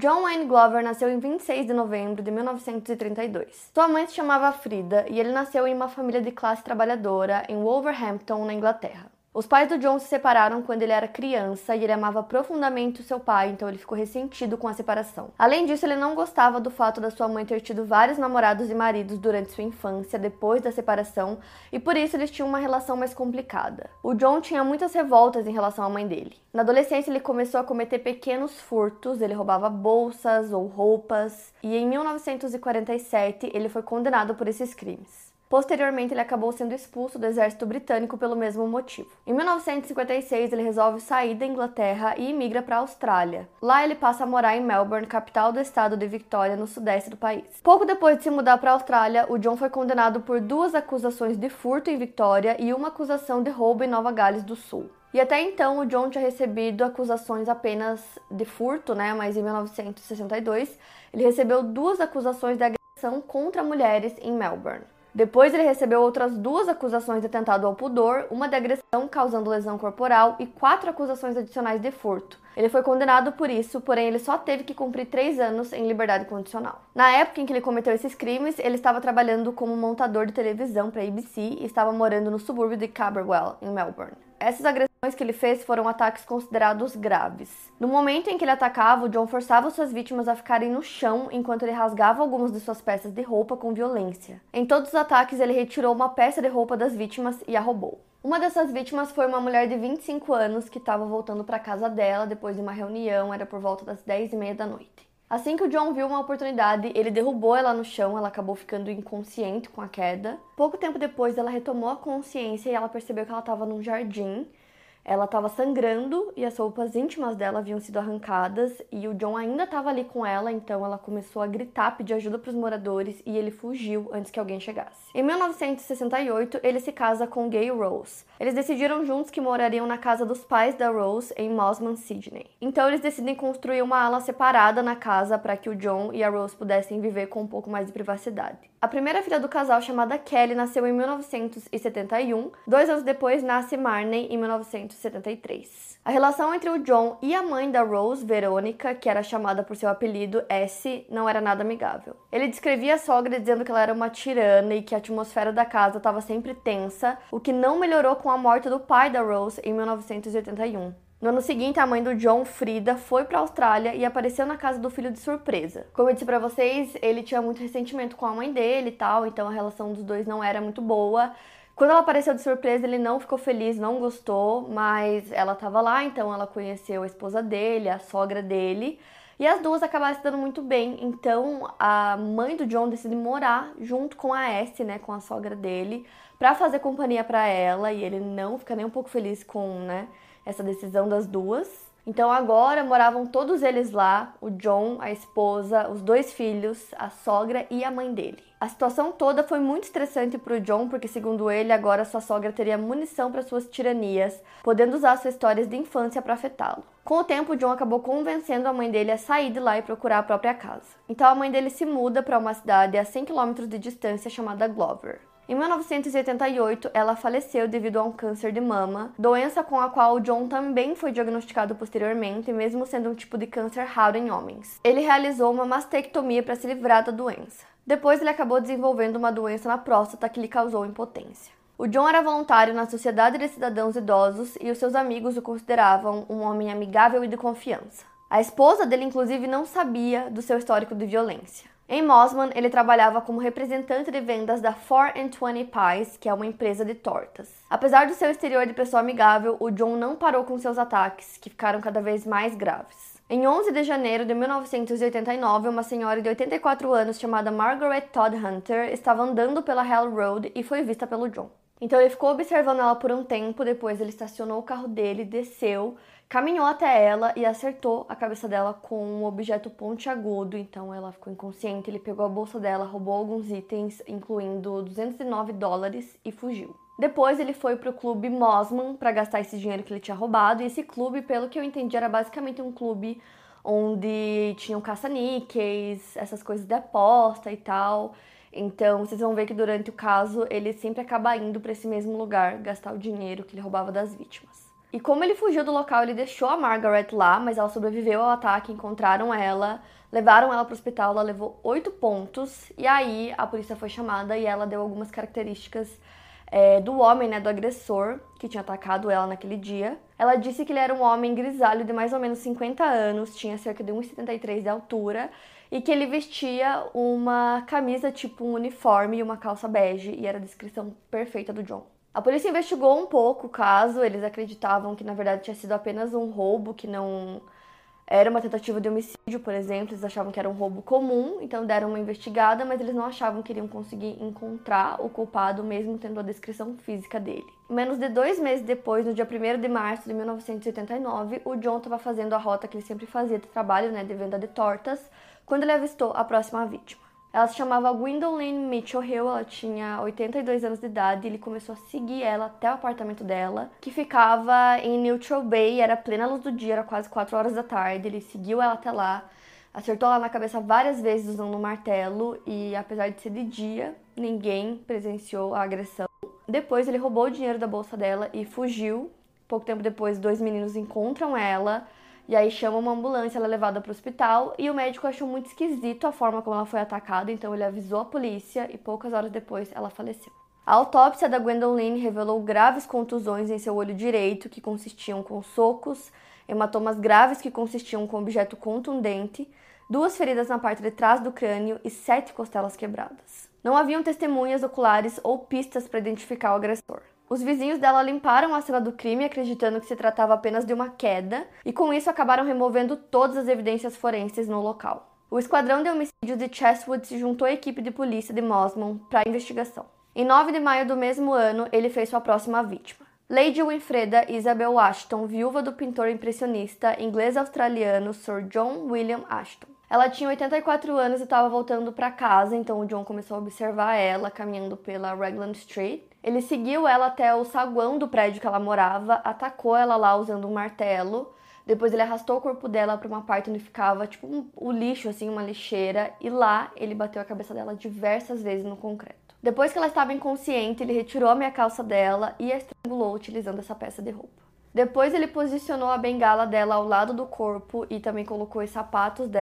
John Wayne Glover nasceu em 26 de novembro de 1932. Sua mãe se chamava Frida e ele nasceu em uma família de classe trabalhadora em Wolverhampton, na Inglaterra. Os pais do John se separaram quando ele era criança e ele amava profundamente o seu pai, então ele ficou ressentido com a separação. Além disso, ele não gostava do fato da sua mãe ter tido vários namorados e maridos durante sua infância, depois da separação, e por isso eles tinham uma relação mais complicada. O John tinha muitas revoltas em relação à mãe dele. Na adolescência, ele começou a cometer pequenos furtos, ele roubava bolsas ou roupas, e em 1947 ele foi condenado por esses crimes. Posteriormente, ele acabou sendo expulso do exército britânico pelo mesmo motivo. Em 1956, ele resolve sair da Inglaterra e imigra para a Austrália. Lá, ele passa a morar em Melbourne, capital do estado de Victoria, no sudeste do país. Pouco depois de se mudar para a Austrália, o John foi condenado por duas acusações de furto em Victoria e uma acusação de roubo em Nova Gales do Sul. E até então o John tinha recebido acusações apenas de furto, né? Mas em 1962 ele recebeu duas acusações de agressão contra mulheres em Melbourne. Depois ele recebeu outras duas acusações de atentado ao pudor, uma de agressão causando lesão corporal e quatro acusações adicionais de furto. Ele foi condenado por isso, porém ele só teve que cumprir três anos em liberdade condicional. Na época em que ele cometeu esses crimes, ele estava trabalhando como montador de televisão para a ABC e estava morando no subúrbio de Camberwell, em Melbourne. Essas agressões que ele fez foram ataques considerados graves. No momento em que ele atacava, o John forçava suas vítimas a ficarem no chão enquanto ele rasgava algumas de suas peças de roupa com violência. Em todos os ataques, ele retirou uma peça de roupa das vítimas e a roubou. Uma dessas vítimas foi uma mulher de 25 anos que estava voltando para casa dela depois de uma reunião, era por volta das 10 e meia da noite. Assim que o John viu uma oportunidade, ele derrubou ela no chão, ela acabou ficando inconsciente com a queda. Pouco tempo depois, ela retomou a consciência e ela percebeu que ela estava num jardim ela estava sangrando e as roupas íntimas dela haviam sido arrancadas e o John ainda estava ali com ela, então ela começou a gritar, pedir ajuda para os moradores e ele fugiu antes que alguém chegasse. Em 1968, ele se casa com Gay Rose. Eles decidiram juntos que morariam na casa dos pais da Rose em Mosman, Sydney. Então eles decidem construir uma ala separada na casa para que o John e a Rose pudessem viver com um pouco mais de privacidade. A primeira filha do casal, chamada Kelly, nasceu em 1971. Dois anos depois nasce Marney em 1970. 1973. A relação entre o John e a mãe da Rose, Verônica, que era chamada por seu apelido S, não era nada amigável. Ele descrevia a sogra dizendo que ela era uma tirana e que a atmosfera da casa estava sempre tensa, o que não melhorou com a morte do pai da Rose em 1981. No ano seguinte, a mãe do John, Frida, foi para a Austrália e apareceu na casa do filho de surpresa. Como eu disse para vocês, ele tinha muito ressentimento com a mãe dele e tal, então a relação dos dois não era muito boa. Quando ela apareceu de surpresa, ele não ficou feliz, não gostou, mas ela estava lá, então ela conheceu a esposa dele, a sogra dele, e as duas acabaram se dando muito bem. Então a mãe do John decide morar junto com a S, né, com a sogra dele, para fazer companhia para ela, e ele não fica nem um pouco feliz com, né, essa decisão das duas. Então agora moravam todos eles lá, o John, a esposa, os dois filhos, a sogra e a mãe dele. A situação toda foi muito estressante para o John, porque segundo ele, agora sua sogra teria munição para suas tiranias, podendo usar suas histórias de infância para afetá-lo. Com o tempo, John acabou convencendo a mãe dele a sair de lá e procurar a própria casa. Então a mãe dele se muda para uma cidade a 100 km de distância chamada Glover. Em 1988, ela faleceu devido a um câncer de mama, doença com a qual John também foi diagnosticado posteriormente, mesmo sendo um tipo de câncer raro em homens. Ele realizou uma mastectomia para se livrar da doença. Depois, ele acabou desenvolvendo uma doença na próstata que lhe causou impotência. O John era voluntário na Sociedade de Cidadãos Idosos e os seus amigos o consideravam um homem amigável e de confiança. A esposa dele, inclusive, não sabia do seu histórico de violência. Em Mosman, ele trabalhava como representante de vendas da 420 Pies, que é uma empresa de tortas. Apesar do seu exterior de pessoa amigável, o John não parou com seus ataques, que ficaram cada vez mais graves. Em 11 de janeiro de 1989, uma senhora de 84 anos chamada Margaret Todd Hunter estava andando pela Hell Road e foi vista pelo John. Então ele ficou observando ela por um tempo, depois ele estacionou o carro dele, desceu, caminhou até ela e acertou a cabeça dela com um objeto pontiagudo. Então ela ficou inconsciente, ele pegou a bolsa dela, roubou alguns itens, incluindo 209 dólares e fugiu. Depois ele foi pro clube Mosman para gastar esse dinheiro que ele tinha roubado, e esse clube, pelo que eu entendi, era basicamente um clube onde tinham caça-níqueis, essas coisas de aposta e tal. Então, vocês vão ver que durante o caso ele sempre acaba indo para esse mesmo lugar gastar o dinheiro que ele roubava das vítimas. E como ele fugiu do local, ele deixou a Margaret lá, mas ela sobreviveu ao ataque, encontraram ela, levaram ela para o hospital, ela levou oito pontos, e aí a polícia foi chamada e ela deu algumas características é, do homem, né, do agressor que tinha atacado ela naquele dia. Ela disse que ele era um homem grisalho de mais ou menos 50 anos, tinha cerca de 1,73 de altura e que ele vestia uma camisa tipo um uniforme e uma calça bege, e era a descrição perfeita do John. A polícia investigou um pouco o caso, eles acreditavam que na verdade tinha sido apenas um roubo, que não era uma tentativa de homicídio, por exemplo, eles achavam que era um roubo comum, então deram uma investigada, mas eles não achavam que iriam conseguir encontrar o culpado, mesmo tendo a descrição física dele. Menos de dois meses depois, no dia 1 de março de 1989, o John estava fazendo a rota que ele sempre fazia de trabalho, né, de venda de tortas, quando ele avistou a próxima vítima. Ela se chamava Gwendolyn Mitchell Hill, ela tinha 82 anos de idade ele começou a seguir ela até o apartamento dela, que ficava em Neutral Bay, era plena luz do dia, era quase 4 horas da tarde. Ele seguiu ela até lá, acertou ela na cabeça várias vezes usando um martelo e apesar de ser de dia, ninguém presenciou a agressão. Depois ele roubou o dinheiro da bolsa dela e fugiu. Pouco tempo depois, dois meninos encontram ela e aí chama uma ambulância, ela é levada para o hospital e o médico achou muito esquisito a forma como ela foi atacada, então ele avisou a polícia e poucas horas depois ela faleceu. A autópsia da Gwendolyn revelou graves contusões em seu olho direito, que consistiam com socos, hematomas graves que consistiam com objeto contundente, duas feridas na parte de trás do crânio e sete costelas quebradas. Não haviam testemunhas oculares ou pistas para identificar o agressor. Os vizinhos dela limparam a cena do crime, acreditando que se tratava apenas de uma queda, e com isso acabaram removendo todas as evidências forenses no local. O esquadrão de homicídios de Chestwood se juntou à equipe de polícia de Mosman para a investigação. Em 9 de maio do mesmo ano, ele fez sua próxima vítima. Lady Winfreda Isabel Ashton, viúva do pintor impressionista inglês-australiano Sir John William Ashton. Ela tinha 84 anos e estava voltando para casa, então o John começou a observar ela caminhando pela Raglan Street ele seguiu ela até o saguão do prédio que ela morava, atacou ela lá usando um martelo. Depois ele arrastou o corpo dela para uma parte onde ficava tipo um, o lixo, assim, uma lixeira, e lá ele bateu a cabeça dela diversas vezes no concreto. Depois que ela estava inconsciente, ele retirou a minha calça dela e a estrangulou utilizando essa peça de roupa. Depois ele posicionou a bengala dela ao lado do corpo e também colocou os sapatos dela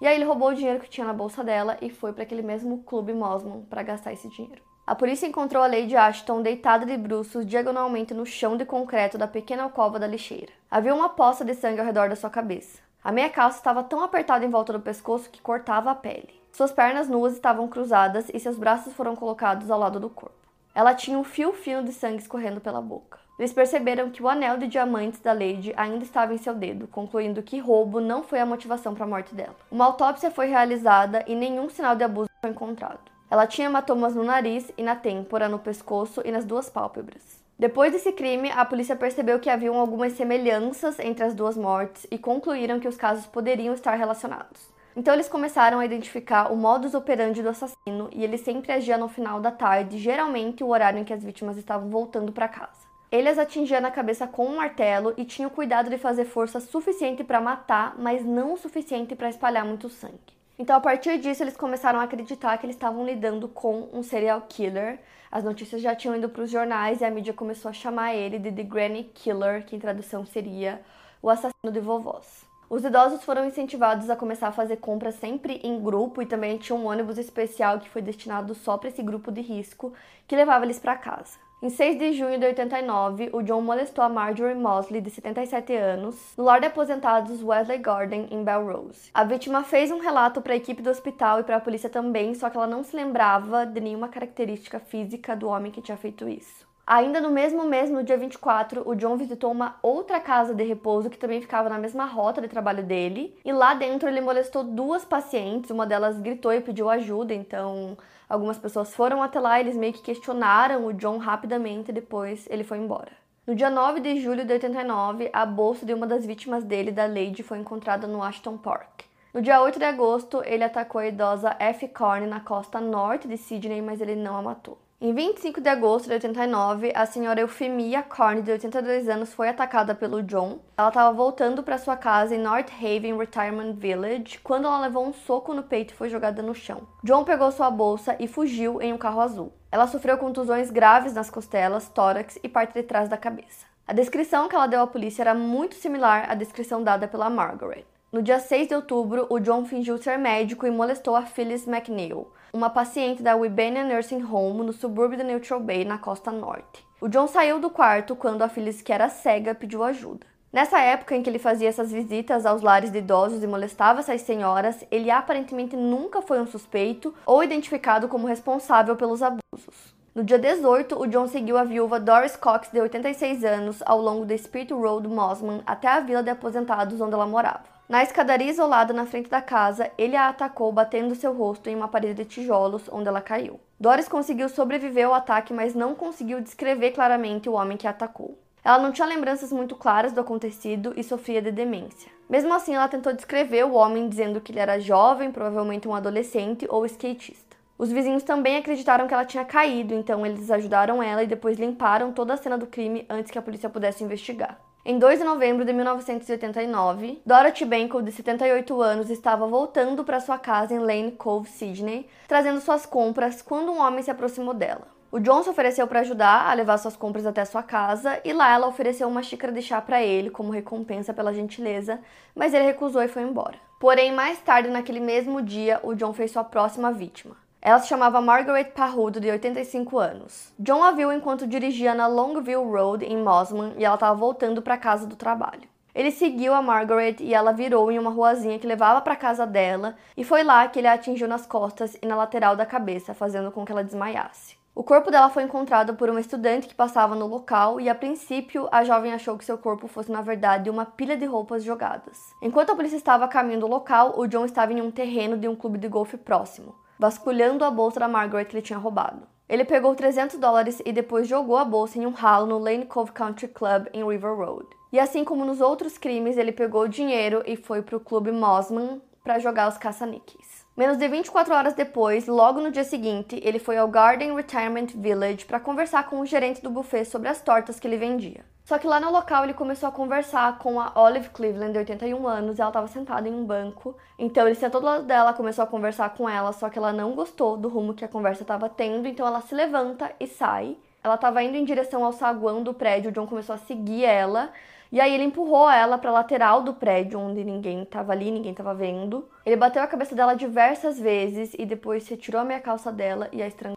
E aí ele roubou o dinheiro que tinha na bolsa dela e foi para aquele mesmo clube Mosman para gastar esse dinheiro. A polícia encontrou a Lady Ashton deitada de bruços diagonalmente no chão de concreto da pequena alcova da lixeira. Havia uma poça de sangue ao redor da sua cabeça. A meia calça estava tão apertada em volta do pescoço que cortava a pele. Suas pernas nuas estavam cruzadas e seus braços foram colocados ao lado do corpo. Ela tinha um fio fino de sangue escorrendo pela boca. Eles perceberam que o anel de diamantes da Lady ainda estava em seu dedo, concluindo que roubo não foi a motivação para a morte dela. Uma autópsia foi realizada e nenhum sinal de abuso foi encontrado. Ela tinha hematomas no nariz e na têmpora, no pescoço e nas duas pálpebras. Depois desse crime, a polícia percebeu que haviam algumas semelhanças entre as duas mortes e concluíram que os casos poderiam estar relacionados. Então eles começaram a identificar o modus operandi do assassino e ele sempre agia no final da tarde, geralmente o horário em que as vítimas estavam voltando para casa. Ele as atingia na cabeça com um martelo e tinha o cuidado de fazer força suficiente para matar, mas não o suficiente para espalhar muito sangue. Então, a partir disso, eles começaram a acreditar que eles estavam lidando com um serial killer. As notícias já tinham ido para os jornais e a mídia começou a chamar ele de The Granny Killer, que em tradução seria o assassino de vovós. Os idosos foram incentivados a começar a fazer compras sempre em grupo e também tinha um ônibus especial que foi destinado só para esse grupo de risco que levava eles para casa. Em 6 de junho de 89, o John molestou a Marjorie Mosley, de 77 anos, no lar de aposentados Wesley Garden, em Belrose. A vítima fez um relato para a equipe do hospital e para a polícia também, só que ela não se lembrava de nenhuma característica física do homem que tinha feito isso. Ainda no mesmo mês, no dia 24, o John visitou uma outra casa de repouso que também ficava na mesma rota de trabalho dele. E lá dentro ele molestou duas pacientes, uma delas gritou e pediu ajuda, então algumas pessoas foram até lá, eles meio que questionaram o John rapidamente e depois ele foi embora. No dia 9 de julho de 89, a bolsa de uma das vítimas dele, da Lady, foi encontrada no Ashton Park. No dia 8 de agosto, ele atacou a idosa F. Corn na costa norte de Sydney, mas ele não a matou. Em 25 de agosto de 89, a senhora Eufemia Corn, de 82 anos, foi atacada pelo John. Ela estava voltando para sua casa em North Haven Retirement Village quando ela levou um soco no peito e foi jogada no chão. John pegou sua bolsa e fugiu em um carro azul. Ela sofreu contusões graves nas costelas, tórax e parte de trás da cabeça. A descrição que ela deu à polícia era muito similar à descrição dada pela Margaret. No dia 6 de outubro, o John fingiu ser médico e molestou a Phyllis McNeil, uma paciente da Wibania Nursing Home no subúrbio de Neutral Bay, na costa norte. O John saiu do quarto quando a Phyllis, que era cega, pediu ajuda. Nessa época em que ele fazia essas visitas aos lares de idosos e molestava essas senhoras, ele aparentemente nunca foi um suspeito ou identificado como responsável pelos abusos. No dia 18, o John seguiu a viúva Doris Cox, de 86 anos, ao longo da Spirit Road Mosman até a vila de aposentados onde ela morava. Na escadaria isolada na frente da casa, ele a atacou batendo seu rosto em uma parede de tijolos, onde ela caiu. Doris conseguiu sobreviver ao ataque, mas não conseguiu descrever claramente o homem que a atacou. Ela não tinha lembranças muito claras do acontecido e sofria de demência. Mesmo assim, ela tentou descrever o homem dizendo que ele era jovem, provavelmente um adolescente ou skatista. Os vizinhos também acreditaram que ela tinha caído, então eles ajudaram ela e depois limparam toda a cena do crime antes que a polícia pudesse investigar. Em 2 de novembro de 1989, Dorothy Banco, de 78 anos, estava voltando para sua casa em Lane Cove, Sydney, trazendo suas compras quando um homem se aproximou dela. O John se ofereceu para ajudar a levar suas compras até sua casa e lá ela ofereceu uma xícara de chá para ele como recompensa pela gentileza, mas ele recusou e foi embora. Porém, mais tarde naquele mesmo dia, o John fez sua próxima vítima. Ela se chamava Margaret Parrudo, de 85 anos. John a viu enquanto dirigia na Longview Road, em Mosman, e ela estava voltando para casa do trabalho. Ele seguiu a Margaret e ela virou em uma ruazinha que levava para casa dela, e foi lá que ele a atingiu nas costas e na lateral da cabeça, fazendo com que ela desmaiasse. O corpo dela foi encontrado por uma estudante que passava no local e, a princípio, a jovem achou que seu corpo fosse, na verdade, uma pilha de roupas jogadas. Enquanto a polícia estava a caminho do local, o John estava em um terreno de um clube de golfe próximo vasculhando a bolsa da Margaret que ele tinha roubado. Ele pegou 300 dólares e depois jogou a bolsa em um ralo no Lane Cove Country Club em River Road. E assim como nos outros crimes, ele pegou o dinheiro e foi para o clube Mosman para jogar os caça-níqueis. Menos de 24 horas depois, logo no dia seguinte, ele foi ao Garden Retirement Village para conversar com o gerente do buffet sobre as tortas que ele vendia. Só que lá no local ele começou a conversar com a Olive Cleveland, de 81 anos, e ela estava sentada em um banco. Então ele sentou do lado dela, começou a conversar com ela, só que ela não gostou do rumo que a conversa estava tendo, então ela se levanta e sai. Ela estava indo em direção ao saguão do prédio, o John começou a seguir ela. E aí ele empurrou ela para a lateral do prédio, onde ninguém estava ali, ninguém estava vendo. Ele bateu a cabeça dela diversas vezes e depois retirou a meia calça dela e a estrangulou.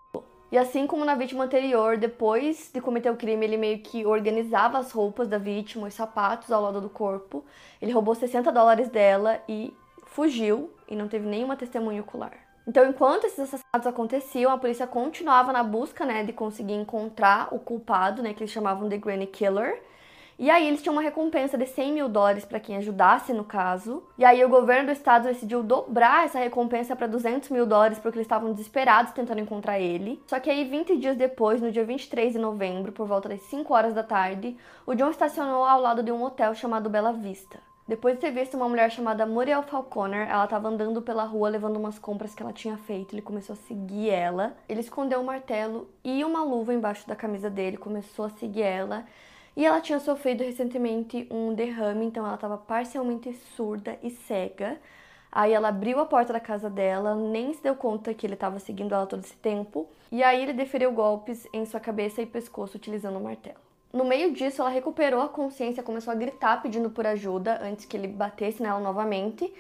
E assim como na vítima anterior, depois de cometer o crime, ele meio que organizava as roupas da vítima, os sapatos ao lado do corpo. Ele roubou 60 dólares dela e fugiu e não teve nenhuma testemunha ocular. Então, enquanto esses assassinatos aconteciam, a polícia continuava na busca, né, de conseguir encontrar o culpado, né, que eles chamavam de Granny Killer. E aí eles tinham uma recompensa de 100 mil dólares para quem ajudasse no caso. E aí o governo do estado decidiu dobrar essa recompensa para 200 mil dólares porque eles estavam desesperados tentando encontrar ele. Só que aí 20 dias depois, no dia 23 de novembro, por volta das 5 horas da tarde, o John estacionou ao lado de um hotel chamado Bela Vista. Depois de ter visto uma mulher chamada Muriel Falconer, ela estava andando pela rua levando umas compras que ela tinha feito. Ele começou a seguir ela. Ele escondeu um martelo e uma luva embaixo da camisa dele, começou a seguir ela. E ela tinha sofrido recentemente um derrame, então ela estava parcialmente surda e cega. Aí ela abriu a porta da casa dela, nem se deu conta que ele estava seguindo ela todo esse tempo, e aí ele deferiu golpes em sua cabeça e pescoço utilizando um martelo. No meio disso, ela recuperou a consciência, começou a gritar pedindo por ajuda antes que ele batesse nela novamente.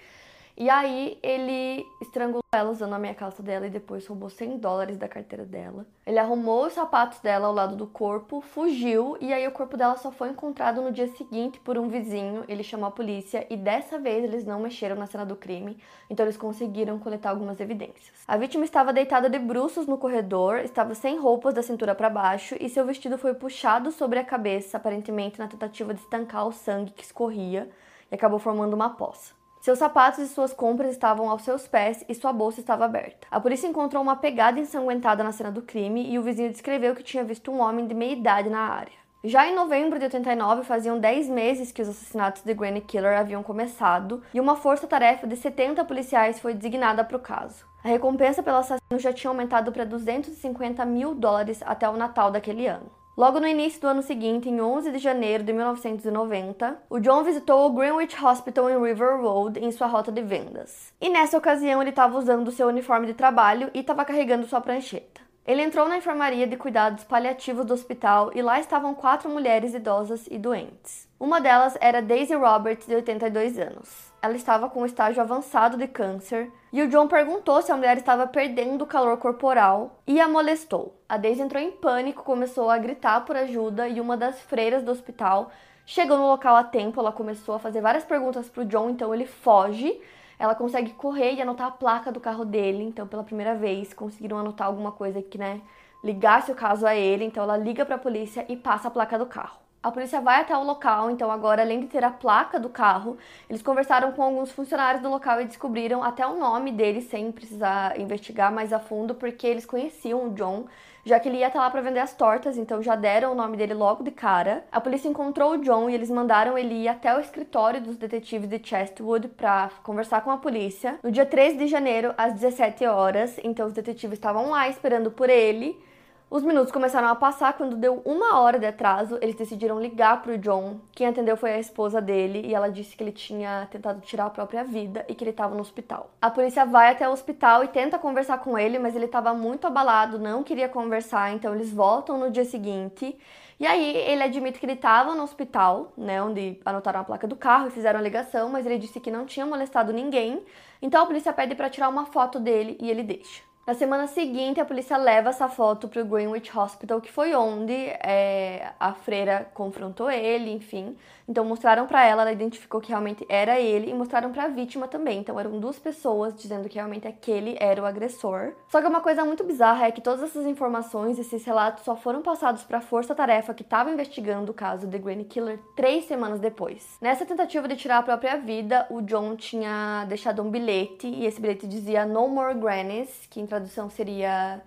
E aí ele estrangulou ela usando a minha calça dela e depois roubou 100 dólares da carteira dela. Ele arrumou os sapatos dela ao lado do corpo, fugiu e aí o corpo dela só foi encontrado no dia seguinte por um vizinho. Ele chamou a polícia e dessa vez eles não mexeram na cena do crime, então eles conseguiram coletar algumas evidências. A vítima estava deitada de bruços no corredor, estava sem roupas da cintura para baixo e seu vestido foi puxado sobre a cabeça, aparentemente na tentativa de estancar o sangue que escorria e acabou formando uma poça. Seus sapatos e suas compras estavam aos seus pés e sua bolsa estava aberta. A polícia encontrou uma pegada ensanguentada na cena do crime e o vizinho descreveu que tinha visto um homem de meia idade na área. Já em novembro de 89, faziam 10 meses que os assassinatos de Granny Killer haviam começado e uma força-tarefa de 70 policiais foi designada para o caso. A recompensa pelo assassino já tinha aumentado para 250 mil dólares até o Natal daquele ano. Logo no início do ano seguinte, em 11 de janeiro de 1990, o John visitou o Greenwich Hospital em River Road em sua rota de vendas. E nessa ocasião ele estava usando seu uniforme de trabalho e estava carregando sua prancheta. Ele entrou na enfermaria de cuidados paliativos do hospital e lá estavam quatro mulheres idosas e doentes. Uma delas era Daisy Roberts, de 82 anos. Ela estava com um estágio avançado de câncer e o John perguntou se a mulher estava perdendo o calor corporal e a molestou. A Daisy entrou em pânico, começou a gritar por ajuda e uma das freiras do hospital chegou no local a tempo. Ela começou a fazer várias perguntas para o John, então ele foge. Ela consegue correr e anotar a placa do carro dele. Então, pela primeira vez, conseguiram anotar alguma coisa que, né, ligasse o caso a ele. Então, ela liga para a polícia e passa a placa do carro. A polícia vai até o local, então agora além de ter a placa do carro, eles conversaram com alguns funcionários do local e descobriram até o nome dele sem precisar investigar mais a fundo, porque eles conheciam o John, já que ele ia estar lá para vender as tortas, então já deram o nome dele logo de cara. A polícia encontrou o John e eles mandaram ele ir até o escritório dos detetives de Chestwood para conversar com a polícia. No dia 13 de janeiro, às 17 horas, então os detetives estavam lá esperando por ele. Os minutos começaram a passar quando deu uma hora de atraso. Eles decidiram ligar para o John. Quem atendeu foi a esposa dele e ela disse que ele tinha tentado tirar a própria vida e que ele estava no hospital. A polícia vai até o hospital e tenta conversar com ele, mas ele estava muito abalado, não queria conversar. Então eles voltam no dia seguinte. E aí ele admite que ele estava no hospital, né, onde anotaram a placa do carro e fizeram a ligação, mas ele disse que não tinha molestado ninguém. Então a polícia pede para tirar uma foto dele e ele deixa. Na semana seguinte, a polícia leva essa foto para o Greenwich Hospital, que foi onde é, a freira confrontou ele, enfim. Então mostraram para ela, ela identificou que realmente era ele e mostraram para a vítima também. Então eram duas pessoas dizendo que realmente aquele era o agressor. Só que uma coisa muito bizarra é que todas essas informações, esses relatos só foram passados para a força-tarefa que estava investigando o caso de Granny Killer três semanas depois. Nessa tentativa de tirar a própria vida, o John tinha deixado um bilhete e esse bilhete dizia No More Grannies, que em tradução seria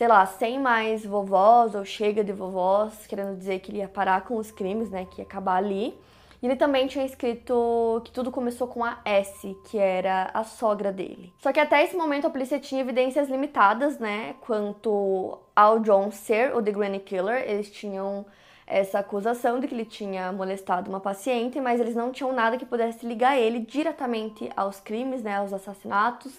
sei lá, sem mais vovós ou chega de vovós, querendo dizer que ele ia parar com os crimes, né, que ia acabar ali. E ele também tinha escrito que tudo começou com a S, que era a sogra dele. Só que até esse momento a polícia tinha evidências limitadas, né, quanto ao John ser o The Granny Killer. Eles tinham essa acusação de que ele tinha molestado uma paciente, mas eles não tinham nada que pudesse ligar ele diretamente aos crimes, né, aos assassinatos.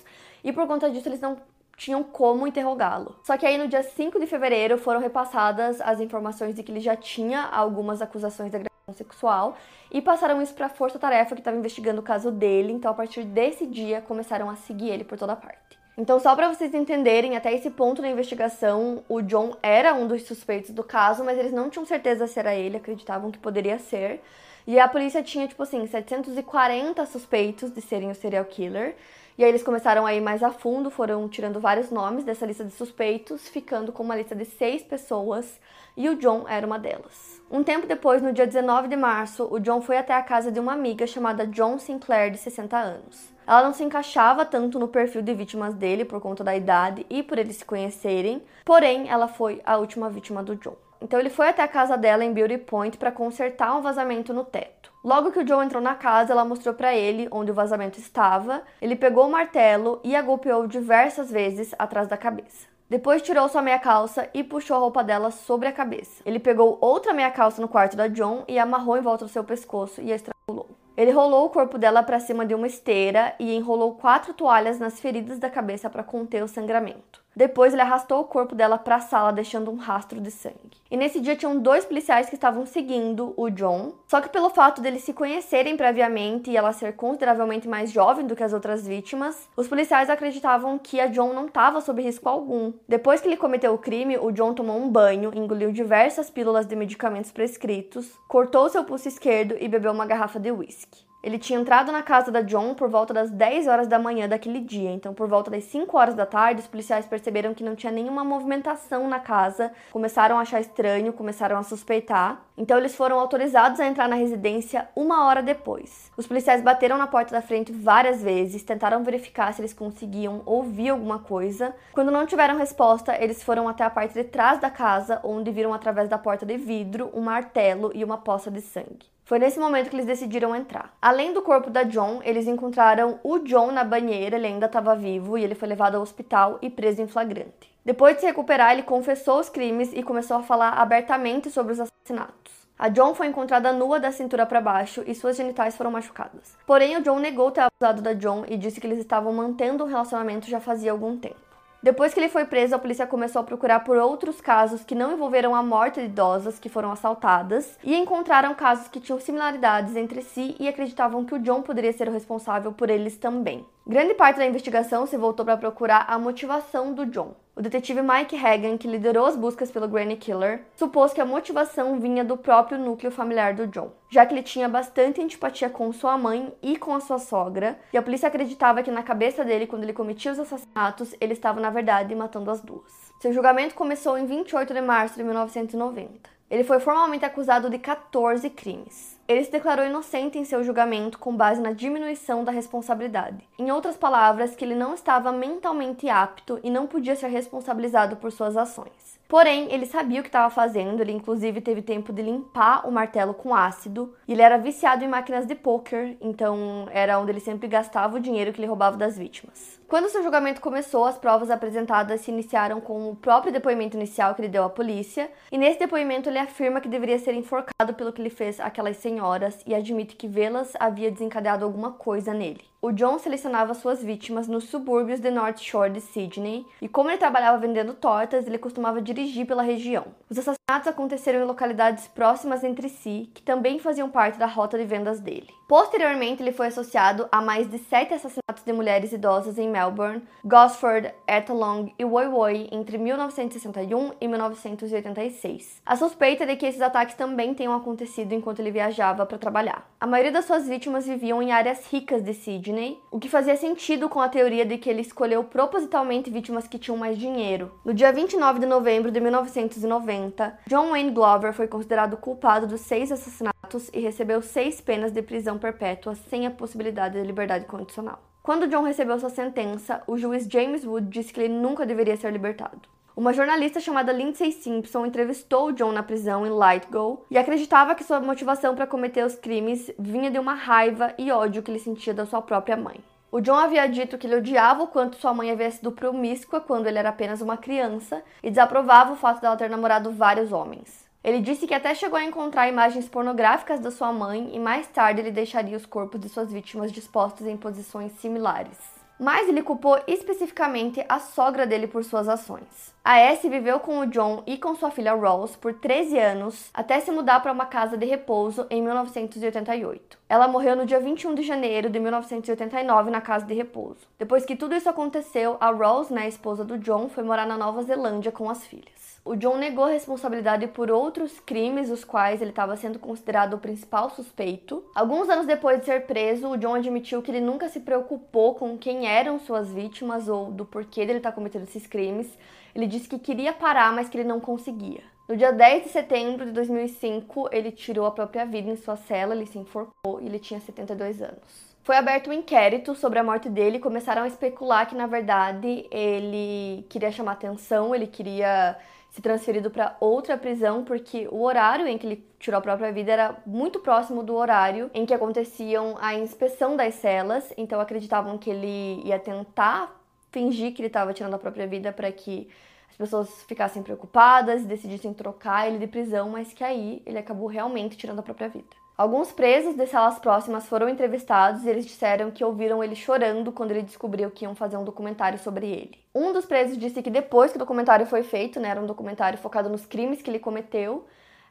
E por conta disso eles não tinham como interrogá-lo. Só que aí no dia 5 de fevereiro foram repassadas as informações de que ele já tinha algumas acusações de agressão sexual e passaram isso para a força-tarefa que estava investigando o caso dele. Então, a partir desse dia, começaram a seguir ele por toda parte. Então, só para vocês entenderem, até esse ponto da investigação, o John era um dos suspeitos do caso, mas eles não tinham certeza se era ele, acreditavam que poderia ser. E a polícia tinha, tipo assim, 740 suspeitos de serem o serial killer. E aí eles começaram a ir mais a fundo, foram tirando vários nomes dessa lista de suspeitos, ficando com uma lista de seis pessoas, e o John era uma delas. Um tempo depois, no dia 19 de março, o John foi até a casa de uma amiga chamada John Sinclair, de 60 anos. Ela não se encaixava tanto no perfil de vítimas dele por conta da idade e por eles se conhecerem, porém ela foi a última vítima do John. Então ele foi até a casa dela em Beauty Point para consertar um vazamento no teto. Logo que o Joe entrou na casa, ela mostrou para ele onde o vazamento estava. Ele pegou o martelo e a golpeou diversas vezes atrás da cabeça. Depois tirou sua meia calça e puxou a roupa dela sobre a cabeça. Ele pegou outra meia calça no quarto da John e amarrou em volta do seu pescoço e a estrangulou. Ele rolou o corpo dela para cima de uma esteira e enrolou quatro toalhas nas feridas da cabeça para conter o sangramento. Depois ele arrastou o corpo dela para a sala, deixando um rastro de sangue. E nesse dia tinham dois policiais que estavam seguindo o John. Só que pelo fato deles se conhecerem previamente e ela ser consideravelmente mais jovem do que as outras vítimas, os policiais acreditavam que a John não estava sob risco algum. Depois que ele cometeu o crime, o John tomou um banho, engoliu diversas pílulas de medicamentos prescritos, cortou seu pulso esquerdo e bebeu uma garrafa de whisky. Ele tinha entrado na casa da John por volta das 10 horas da manhã daquele dia, então por volta das 5 horas da tarde, os policiais perceberam que não tinha nenhuma movimentação na casa, começaram a achar estranho, começaram a suspeitar. Então eles foram autorizados a entrar na residência uma hora depois. Os policiais bateram na porta da frente várias vezes, tentaram verificar se eles conseguiam ouvir alguma coisa. Quando não tiveram resposta, eles foram até a parte de trás da casa, onde viram através da porta de vidro um martelo e uma poça de sangue. Foi nesse momento que eles decidiram entrar. Além do corpo da John, eles encontraram o John na banheira, ele ainda estava vivo e ele foi levado ao hospital e preso em flagrante. Depois de se recuperar, ele confessou os crimes e começou a falar abertamente sobre os assassinatos. A John foi encontrada nua da cintura para baixo e suas genitais foram machucadas. Porém, o John negou ter abusado da John e disse que eles estavam mantendo um relacionamento já fazia algum tempo. Depois que ele foi preso, a polícia começou a procurar por outros casos que não envolveram a morte de idosas que foram assaltadas e encontraram casos que tinham similaridades entre si e acreditavam que o John poderia ser o responsável por eles também. Grande parte da investigação se voltou para procurar a motivação do John. O detetive Mike Hagan, que liderou as buscas pelo Granny Killer, supôs que a motivação vinha do próprio núcleo familiar do John, já que ele tinha bastante antipatia com sua mãe e com a sua sogra, e a polícia acreditava que na cabeça dele, quando ele cometia os assassinatos, ele estava na verdade matando as duas. Seu julgamento começou em 28 de março de 1990. Ele foi formalmente acusado de 14 crimes. Ele se declarou inocente em seu julgamento com base na diminuição da responsabilidade. Em outras palavras, que ele não estava mentalmente apto e não podia ser responsabilizado por suas ações. Porém, ele sabia o que estava fazendo, ele inclusive teve tempo de limpar o martelo com ácido, ele era viciado em máquinas de poker, então era onde ele sempre gastava o dinheiro que ele roubava das vítimas. Quando seu julgamento começou, as provas apresentadas se iniciaram com o próprio depoimento inicial que ele deu à polícia, e nesse depoimento ele afirma que deveria ser enforcado pelo que ele fez àquelas senhoras e admite que vê-las havia desencadeado alguma coisa nele o John selecionava suas vítimas nos subúrbios de North Shore de Sydney, e como ele trabalhava vendendo tortas, ele costumava dirigir pela região. Os assassinatos aconteceram em localidades próximas entre si, que também faziam parte da rota de vendas dele. Posteriormente, ele foi associado a mais de sete assassinatos de mulheres idosas em Melbourne, Gosford, Ettalong e Woy Woy entre 1961 e 1986. A suspeita é de que esses ataques também tenham acontecido enquanto ele viajava para trabalhar. A maioria das suas vítimas viviam em áreas ricas de Sydney, o que fazia sentido com a teoria de que ele escolheu propositalmente vítimas que tinham mais dinheiro. No dia 29 de novembro de 1990, John Wayne Glover foi considerado culpado dos seis assassinatos e recebeu seis penas de prisão perpétua sem a possibilidade de liberdade condicional. Quando John recebeu sua sentença, o juiz James Wood disse que ele nunca deveria ser libertado. Uma jornalista chamada Lindsay Simpson entrevistou John na prisão em Lithgow e acreditava que sua motivação para cometer os crimes vinha de uma raiva e ódio que ele sentia da sua própria mãe. O John havia dito que ele odiava o quanto sua mãe havia sido promíscua quando ele era apenas uma criança e desaprovava o fato dela ter namorado vários homens. Ele disse que até chegou a encontrar imagens pornográficas da sua mãe e mais tarde ele deixaria os corpos de suas vítimas dispostos em posições similares. Mas ele culpou especificamente a sogra dele por suas ações. A S viveu com o John e com sua filha Rose por 13 anos até se mudar para uma casa de repouso em 1988. Ela morreu no dia 21 de janeiro de 1989 na casa de repouso. Depois que tudo isso aconteceu, a Rose, né, a esposa do John, foi morar na Nova Zelândia com as filhas. O John negou a responsabilidade por outros crimes, os quais ele estava sendo considerado o principal suspeito. Alguns anos depois de ser preso, o John admitiu que ele nunca se preocupou com quem eram suas vítimas ou do porquê dele estar tá cometendo esses crimes. Ele disse que queria parar, mas que ele não conseguia. No dia 10 de setembro de 2005, ele tirou a própria vida em sua cela, ele se enforcou e ele tinha 72 anos. Foi aberto um inquérito sobre a morte dele e começaram a especular que, na verdade, ele queria chamar atenção, ele queria se transferido para outra prisão, porque o horário em que ele tirou a própria vida era muito próximo do horário em que aconteciam a inspeção das celas, então acreditavam que ele ia tentar fingir que ele estava tirando a própria vida para que as pessoas ficassem preocupadas e decidissem trocar ele de prisão, mas que aí ele acabou realmente tirando a própria vida. Alguns presos de salas próximas foram entrevistados e eles disseram que ouviram ele chorando quando ele descobriu que iam fazer um documentário sobre ele. Um dos presos disse que depois que o documentário foi feito, né, era um documentário focado nos crimes que ele cometeu,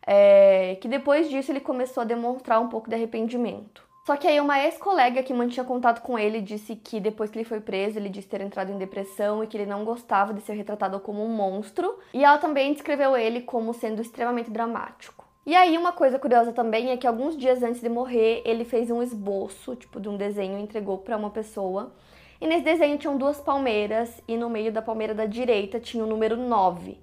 é, que depois disso ele começou a demonstrar um pouco de arrependimento. Só que aí uma ex-colega que mantinha contato com ele disse que depois que ele foi preso, ele disse ter entrado em depressão e que ele não gostava de ser retratado como um monstro. E ela também descreveu ele como sendo extremamente dramático. E aí uma coisa curiosa também é que alguns dias antes de morrer, ele fez um esboço, tipo de um desenho e entregou para uma pessoa. E nesse desenho tinham duas palmeiras e no meio da palmeira da direita tinha o número 9.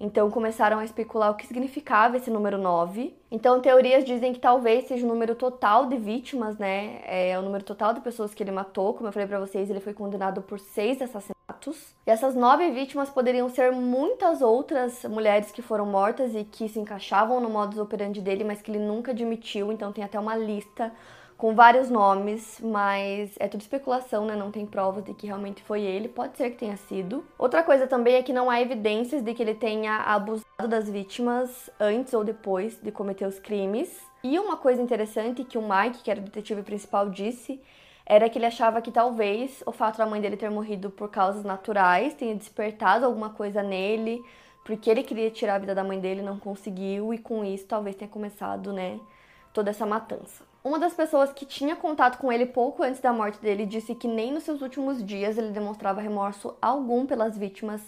Então começaram a especular o que significava esse número 9. Então teorias dizem que talvez seja o número total de vítimas, né? É o número total de pessoas que ele matou. Como eu falei para vocês, ele foi condenado por seis assassinatos. E essas nove vítimas poderiam ser muitas outras mulheres que foram mortas e que se encaixavam no modus operandi dele, mas que ele nunca admitiu. Então tem até uma lista com vários nomes, mas é tudo especulação, né? Não tem provas de que realmente foi ele. Pode ser que tenha sido. Outra coisa também é que não há evidências de que ele tenha abusado das vítimas antes ou depois de cometer os crimes. E uma coisa interessante que o Mike, que era o detetive principal, disse era que ele achava que talvez o fato da mãe dele ter morrido por causas naturais tenha despertado alguma coisa nele, porque ele queria tirar a vida da mãe dele, não conseguiu, e com isso talvez tenha começado, né, toda essa matança. Uma das pessoas que tinha contato com ele pouco antes da morte dele disse que nem nos seus últimos dias ele demonstrava remorso algum pelas vítimas,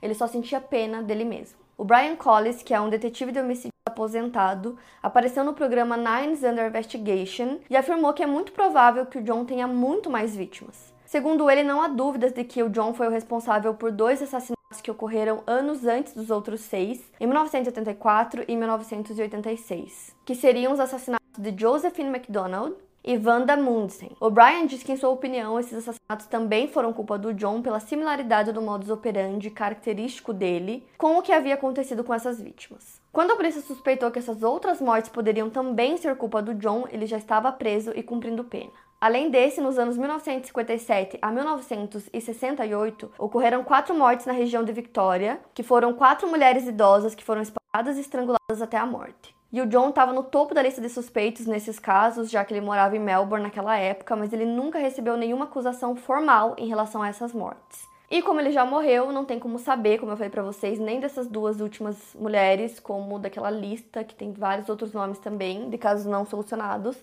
ele só sentia pena dele mesmo. O Brian Collis, que é um detetive de homicídio aposentado, apareceu no programa Nines Under Investigation e afirmou que é muito provável que o John tenha muito mais vítimas. Segundo ele, não há dúvidas de que o John foi o responsável por dois assassinatos que ocorreram anos antes dos outros seis, em 1984 e 1986, que seriam os assassinatos de Josephine MacDonald e Wanda Mundsen. O'Brien diz que, em sua opinião, esses assassinatos também foram culpa do John pela similaridade do modus operandi característico dele com o que havia acontecido com essas vítimas. Quando a polícia suspeitou que essas outras mortes poderiam também ser culpa do John, ele já estava preso e cumprindo pena. Além desse, nos anos 1957 a 1968, ocorreram quatro mortes na região de Victoria, que foram quatro mulheres idosas que foram espalhadas e estranguladas até a morte. E o John estava no topo da lista de suspeitos nesses casos, já que ele morava em Melbourne naquela época, mas ele nunca recebeu nenhuma acusação formal em relação a essas mortes. E como ele já morreu, não tem como saber, como eu falei para vocês, nem dessas duas últimas mulheres, como daquela lista que tem vários outros nomes também, de casos não solucionados,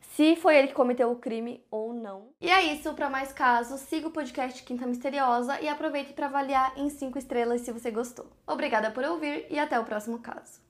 se foi ele que cometeu o crime ou não. E é isso, para mais casos, siga o podcast Quinta Misteriosa e aproveite para avaliar em 5 estrelas se você gostou. Obrigada por ouvir e até o próximo caso.